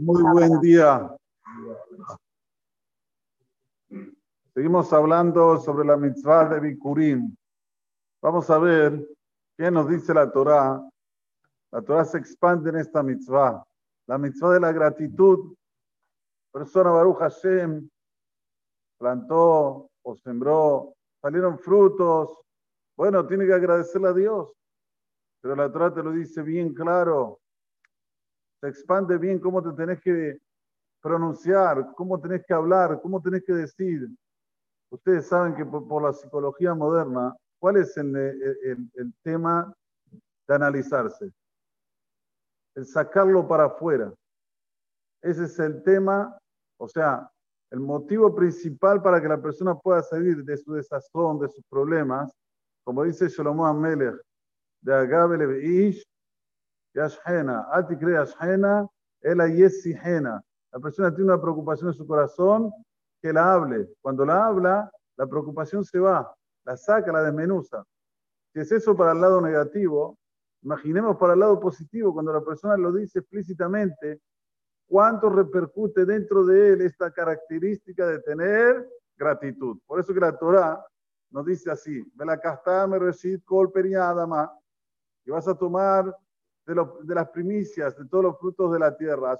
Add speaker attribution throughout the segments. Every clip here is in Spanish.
Speaker 1: Muy buen día. Seguimos hablando sobre la mitzvah de Bikurim. Vamos a ver qué nos dice la Torah. La Torah se expande en esta mitzvah. La mitzvah de la gratitud. Persona Baruch Hashem plantó o sembró, salieron frutos. Bueno, tiene que agradecerle a Dios. Pero la Torah te lo dice bien claro se expande bien cómo te tenés que pronunciar, cómo tenés que hablar, cómo tenés que decir. Ustedes saben que por, la psicología moderna, ¿cuál es el, el, tema de analizarse? El sacarlo para afuera. Ese es el tema, o sea, el motivo principal para que la persona pueda salir de su desazón, de sus problemas, como dice Shlomo Amelech, de Agabele Ish, Yashhena, Ati creas Yashhena, Ela Yesihena. La persona tiene una preocupación en su corazón, que la hable. Cuando la habla, la preocupación se va, la saca, la desmenuza. Si es eso para el lado negativo, imaginemos para el lado positivo, cuando la persona lo dice explícitamente, cuánto repercute dentro de él esta característica de tener gratitud. Por eso que la Torah nos dice así, y vas a tomar de, las primicias, de todos los frutos de la tierra.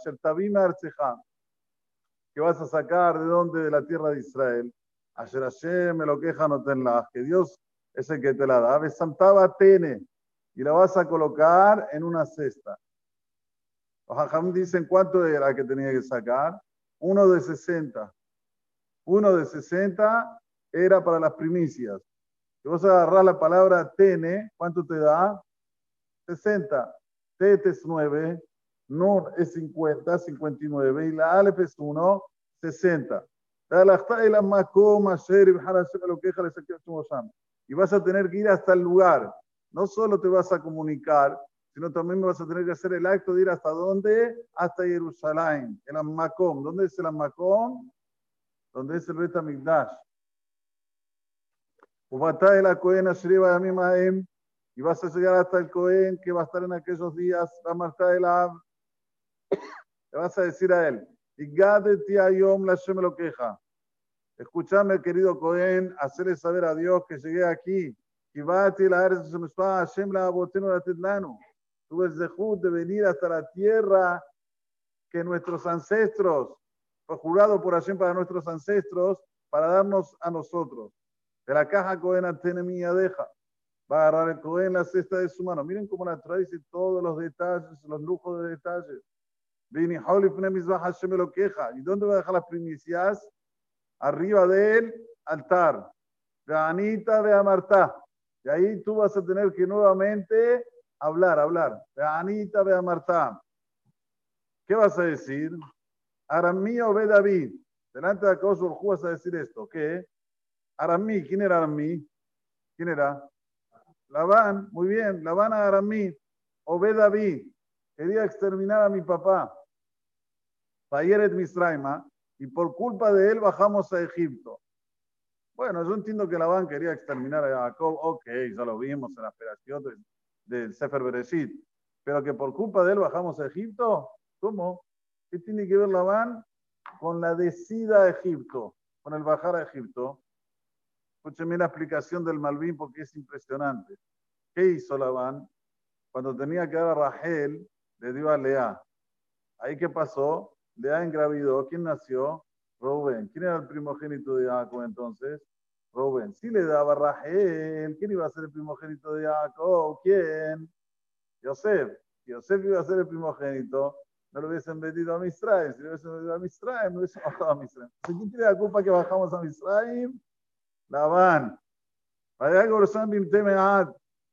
Speaker 1: que vas a sacar de dónde? De la tierra de Israel. Asher Hashem me lo queja no tenla, que Dios es el que te la da. Besantaba Tene y la vas a colocar en una cesta. Los hajam dicen cuánto era que tenía que sacar. Uno de 60. Uno de 60 era para las primicias. Si vos agarrás la palabra tene, ¿cuánto te da? 60. TET es 9, NUN es 50, 59 y la ALEP es 1, 60. Y vas a tener que ir hasta el lugar. No solo te vas a comunicar, sino también vas a tener que hacer el acto de ir hasta dónde? Hasta Jerusalén, el Ammacom. ¿Dónde es el Ammacom? Donde es el Bet Amigdash. Ubatá el Acohen Ashriba Yamim y vas a llegar hasta el Cohen que va a estar en aquellos días, la Marta de la Le vas a decir a él, y Yom la me lo queja. Escúchame, querido Cohen, hacerle saber a Dios que llegué aquí. Y va la Hashem la la Tetlano. Tuve el de venir hasta la tierra que nuestros ancestros, fue jurado por Hashem para nuestros ancestros, para darnos a nosotros. De la caja Cohen mía deja va a el Cohen la cesta de su mano. Miren cómo la trae todos los detalles, los lujos de detalles. Hashem lo queja. ¿Y dónde va a dejar las primicias? Arriba del altar. De Anita de Amartá. Y ahí tú vas a tener que nuevamente hablar, hablar. De Anita de Amartá. ¿Qué vas a decir? Aramí o David. Delante de Akadosh vas a decir esto. ¿Qué? Aramí. ¿Quién era Aramí? ¿Quién era? Labán, muy bien, Labán a Aramí, Obed David, quería exterminar a mi papá, Fayeret Misraima, y por culpa de él bajamos a Egipto. Bueno, yo entiendo que Labán quería exterminar a Jacob, ok, ya lo vimos en la operación del, Sefer Bereshit, pero que por culpa de él bajamos a Egipto, ¿cómo? ¿Qué tiene que ver Labán con la descida a Egipto, con el bajar a Egipto? Escúcheme la explicación del Malvin porque es impresionante. ¿Qué hizo Labán? Cuando tenía que dar a Rachel, le dio a Lea. ¿Ahí qué pasó? Lea engravidó. ¿Quién nació? Rubén. ¿Quién era el primogénito de Jacob entonces? Rubén. Si le daba a Rachel, ¿quién iba a ser el primogénito de Jacob? ¿Quién? Yosef. Yosef iba a ser el primogénito. No lo hubiesen vendido a Misraim. Si lo hubiesen vendido a Misraim, no hubiesen bajado a Misraim. ¿Quién tiene la culpa que bajamos a Misraim? Labán.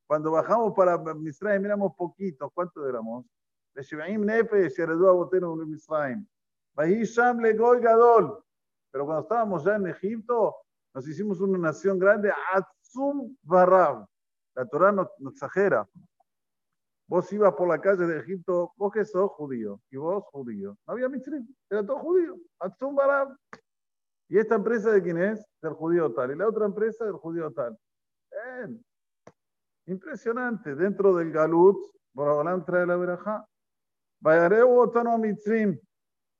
Speaker 1: Cuando bajamos para Misraim, miramos poquitos. ¿Cuántos éramos? Pero cuando estábamos ya en Egipto, nos hicimos una nación grande. Atzum Barab. La Torah no, exagera. Vos ibas por la calle de Egipto, vos que sos judío, y vos judío. No había Misraim, era todo judío. Atzum Barab. ¿Y esta empresa de quién es? Del judío tal. Y la otra empresa del judío tal. Impresionante. Dentro del Galut, Borobalán trae la verajá.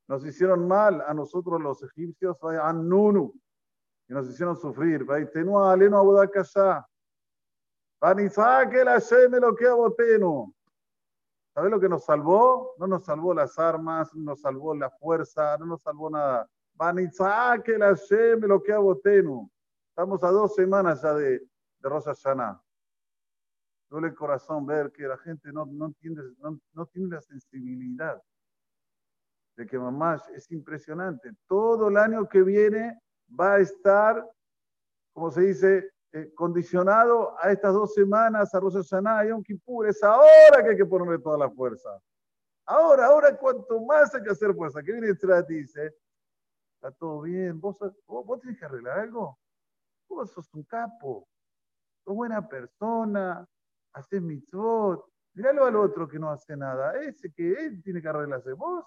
Speaker 1: Nos hicieron mal a nosotros los egipcios, Nunu, y nos hicieron sufrir. ¿Sabes lo que nos salvó? No nos salvó las armas, no nos salvó la fuerza, no nos salvó nada. Lo que aboteno. Estamos a dos semanas ya de, de Rosh Hashanah. El corazón ver que la gente no, no, entiende, no, no tiene la sensibilidad de que mamá es impresionante. Todo el año que viene va a estar, como se dice, eh, condicionado a estas dos semanas, a Rosh Hashanah y Yom Kippur. Es ahora que hay que ponerle toda la fuerza. Ahora, ahora, cuanto más hay que hacer fuerza. ¿Qué viene y dice? Todo bien. ¿Vos, vos, vos tenés que arreglar algo. Vos sos un capo. Sos buena persona. Haces mitzvot. Míralo al otro que no hace nada. Ese que él tiene que arreglarse. Vos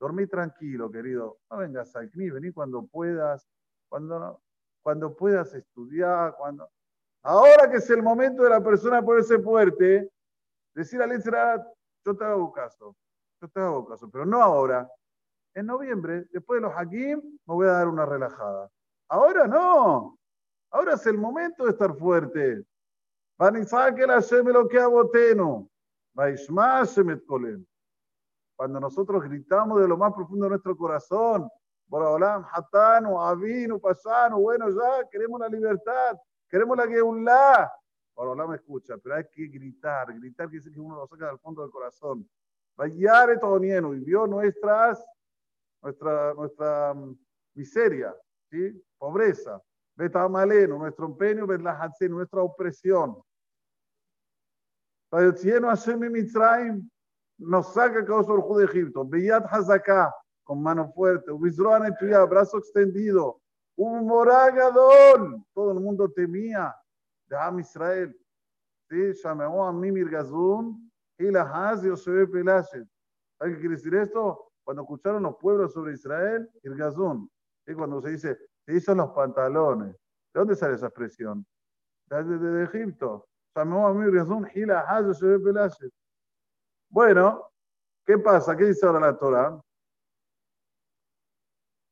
Speaker 1: Dormí tranquilo, querido. No vengas al CNI, vení cuando puedas, cuando, cuando puedas estudiar, cuando... Ahora que es el momento de la persona ponerse fuerte, decir a Letzera, yo te hago caso, yo te hago caso, pero no ahora. En noviembre, después de los Hakim, me voy a dar una relajada. Ahora no. Ahora es el momento de estar fuerte. Cuando nosotros gritamos de lo más profundo de nuestro corazón, Boraholam, Hatano, Avinu, Pasano, bueno, ya queremos la libertad, queremos la Geulah. me escucha, pero hay que gritar, gritar que dice que uno lo saca del fondo del corazón. Vayare Tonieno y vio nuestras, nuestra, nuestra mm, miseria, ¿sí? pobreza. Betamaleno, nuestro empeño, nuestra opresión. Nos saca Kadosh de Egipto. Beyat Hazaká, con mano fuerte. Ubizroan Etuya, brazo extendido. Un moragadón. Todo el mundo temía de Am Israel. Sí, llamó a Mimir Gazun y la Haz Yosef Pelashet. ¿Sabe qué quiere decir esto? Cuando escucharon los pueblos sobre Israel, el Gazún. Y cuando se dice, se hizo los pantalones. ¿De dónde sale esa expresión? Desde de, Egipto. Bueno, ¿qué pasa? ¿Qué dice ahora la Torah?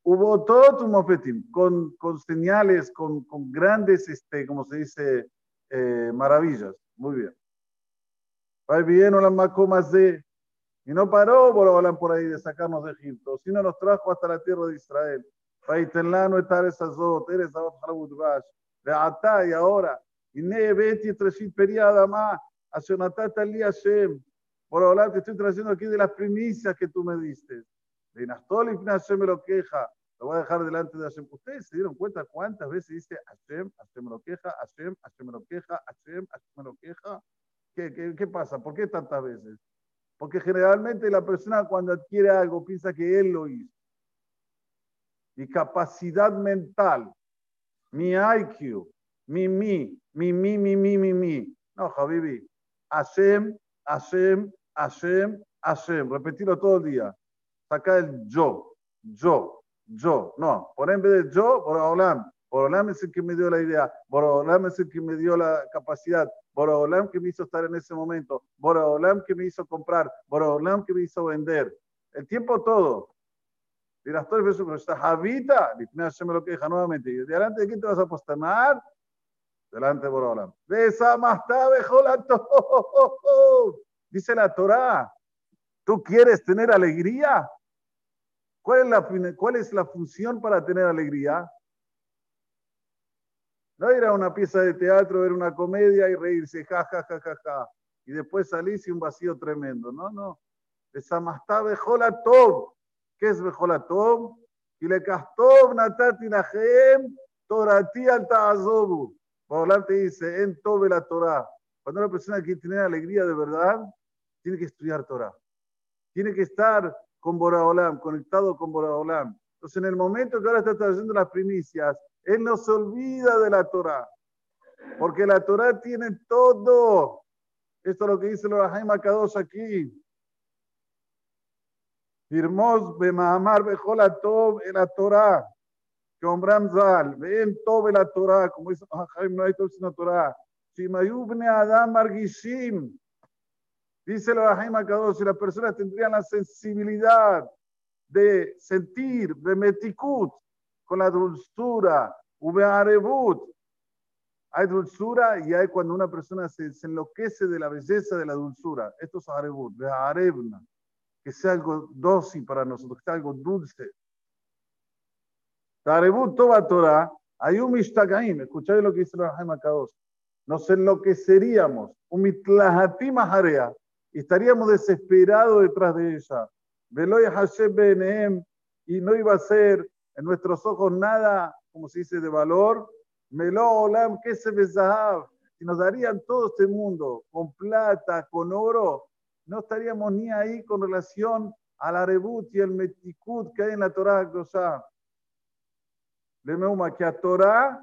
Speaker 1: Hubo todo tu mofetim, con, con señales, con, con, grandes, este, como se dice, eh, maravillas. Muy bien. Ahí bien, las macomas de. Y no paró hablar por ahí de sacarnos de Egipto, sino nos trajo hasta la tierra de Israel. no estar esas dos, eres de Ata y ahora. Y ne beti treshit periada ma, ashenatata li Hashem. Hablar, te estoy trayendo aquí de las primicias que tú me diste. De Nastol y Hashem me lo queja. Lo voy a dejar delante de Hashem. ¿Ustedes se dieron cuenta cuántas veces dice Hashem, Hashem me lo queja, Hashem, Hashem me lo queja, Hashem, Hashem me lo queja? ¿Qué, qué, qué pasa? ¿Por qué tantas veces? Porque generalmente la persona cuando adquiere algo piensa que él lo hizo. Mi capacidad mental, mi IQ, mi mi, mi mi, mi mi, mi mi. No, Habibi. Hashem, Hashem, Hashem, Hashem. Repetirlo todo el día. Saca el yo, yo, yo. No, por en vez de yo, Borolam. Borolam es el que me dio la idea. Borolam es el que me dio la capacidad. Borolam que me hizo estar en ese momento. Borolam que me hizo comprar. Borolam que me hizo vender. El tiempo todo. Dirás, todo el está Javita. Me lo queja nuevamente. ¿Y delante de quién te vas a posternar? Delante de Borolam. Dice la Torá, ¿tú quieres tener alegría? ¿Cuál es la, cuál es la función para tener alegría? No ir a una pieza de teatro, ver una comedia y reírse, ja, ja, ja, ja, ja. Y después salirse un vacío tremendo. No, no. Besamastá Bejolatov. ¿Qué es Bejolatov? Y le castov natati nahem torati al ta'azobu. Por delante dice, en tobe la Torah. Cuando una persona quiere tener alegría de verdad, tiene que estudiar Torah. Tiene que estar con Boraholam, conectado con Boraholam. Entonces, en el momento que ahora está trayendo las primicias, él no se olvida de la Torah. Porque la Torah tiene todo. Esto es lo que dice los Jaime Kadosh aquí. Firmos Bemahamar Bejola Tov en la Torah. Que Ombram Zal. Ven Tov en la Torah. Como dice Jaime, no hay todo sino Torah. Shimayubne Adam Margishim. Dice la Rahim Akadosh, si las personas tendrían la sensibilidad de sentir, de metikut, con la dulzura, ubearebut. Hay dulzura y hay cuando una persona se, enloquece de la belleza de la dulzura. Esto es arebut, arebna, que sea algo dócil para nosotros, que sea algo dulce. Arebut toba Torah, hay un mishtagaim, escucháis lo que dice el Rahim Akados. Nos enloqueceríamos, un mitlahatim y estaríamos desesperados detrás de ella. Veloy Hashem Beneem, y no iba a ser en nuestros ojos nada, como se dice, de valor. Melo Olam, que se Si nos darían todo este mundo con plata, con oro, no estaríamos ni ahí con relación al arebut y el metikut que hay en la Torah. Lemeuma, que a Torah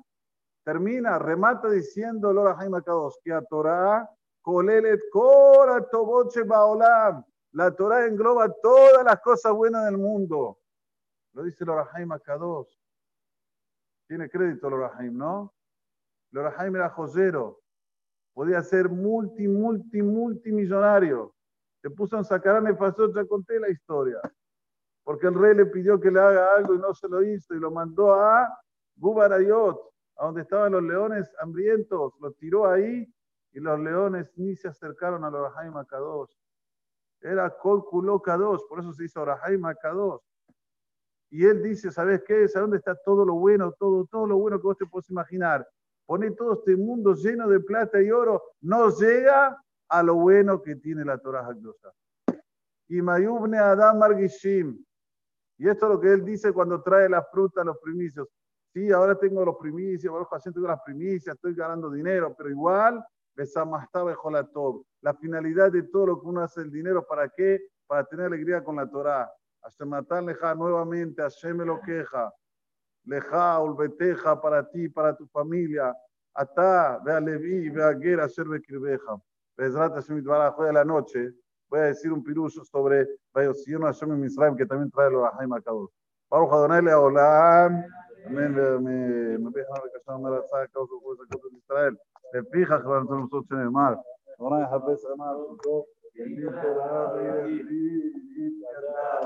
Speaker 1: termina, remata diciendo Lora Jaime Kados, que a Torah, Kolelet Kora Toboche Baolam. La Torah engloba todas las cosas buenas del mundo. Lo dice Lorahaim Akados. Tiene crédito Lorahaim, ¿no? Lorahaim era joyero. Podía ser multi, multi, multimillonario. Se puso en Sacarán y pasó, ya conté la historia. Porque el rey le pidió que le haga algo y no se lo hizo y lo mandó a Gubarayot, a donde estaban los leones hambrientos. Lo tiró ahí y los leones ni se acercaron a Lorahaim Akados. Era Kol K2, por eso se hizo Orahaim K2. Y él dice, ¿sabes qué? ¿Sabes dónde está todo lo bueno? Todo, todo lo bueno que vos te puedes imaginar. Pone todo este mundo lleno de plata y oro, no llega a lo bueno que tiene la Torah Hakdosa. Y Mayubne Adam Margishim. Y esto es lo que él dice cuando trae las frutas, los primicios. Sí, ahora tengo los primicios, ahora tengo las primicias, estoy ganando dinero, pero igual la finalidad de todo lo que uno hace el dinero, ¿para qué? Para tener alegría con la Torah. Hashematan Leja, nuevamente, Hashem lo queja. Leja, Ulbeteja, para ti, para tu familia. Atá, vea Levi, vea Guerra, Serve Kirbeja. Bezrat Hashem Itbaraj, hoy de la noche voy a decir un piruso sobre Vayosion Hashem en Misraim, que también trae el Orahaim Akadosh. Baruch Adonai Leolam. Amén. Me dejan recasar una raza, causa por esa cosa de Israel. Te fijas que van a nosotros en el mar. Adonai Jabez Amar, bendito la vida.